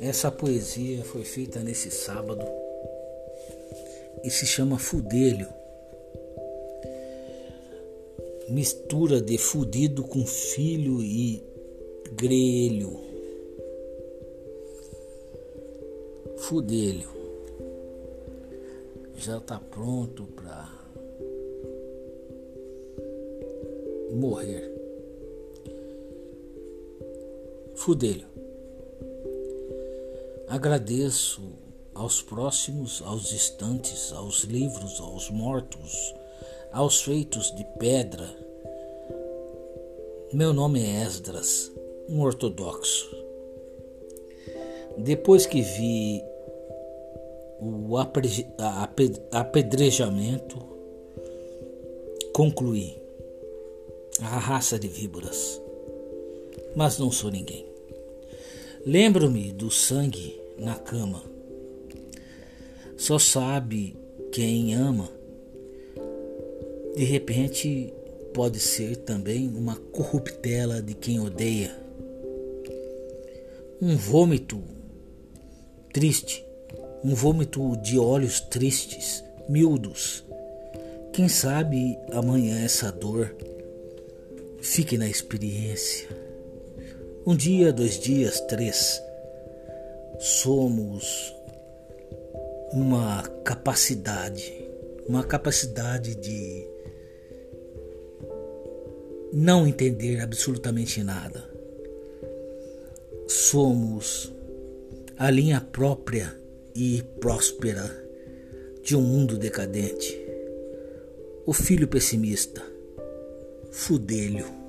Essa poesia foi feita nesse sábado e se chama Fudelho. Mistura de fudido com filho e grelho. Fudelho. Já está pronto para morrer. Fudelho. Agradeço aos próximos, aos distantes, aos livros, aos mortos, aos feitos de pedra. Meu nome é Esdras, um ortodoxo. Depois que vi o apedrejamento, concluí a raça de víboras, mas não sou ninguém. Lembro-me do sangue na cama. Só sabe quem ama. De repente, pode ser também uma corruptela de quem odeia. Um vômito triste, um vômito de olhos tristes, miúdos. Quem sabe amanhã essa dor fique na experiência. Um dia, dois dias, três. Somos uma capacidade, uma capacidade de não entender absolutamente nada. Somos a linha própria e próspera de um mundo decadente. O filho pessimista, fudelho.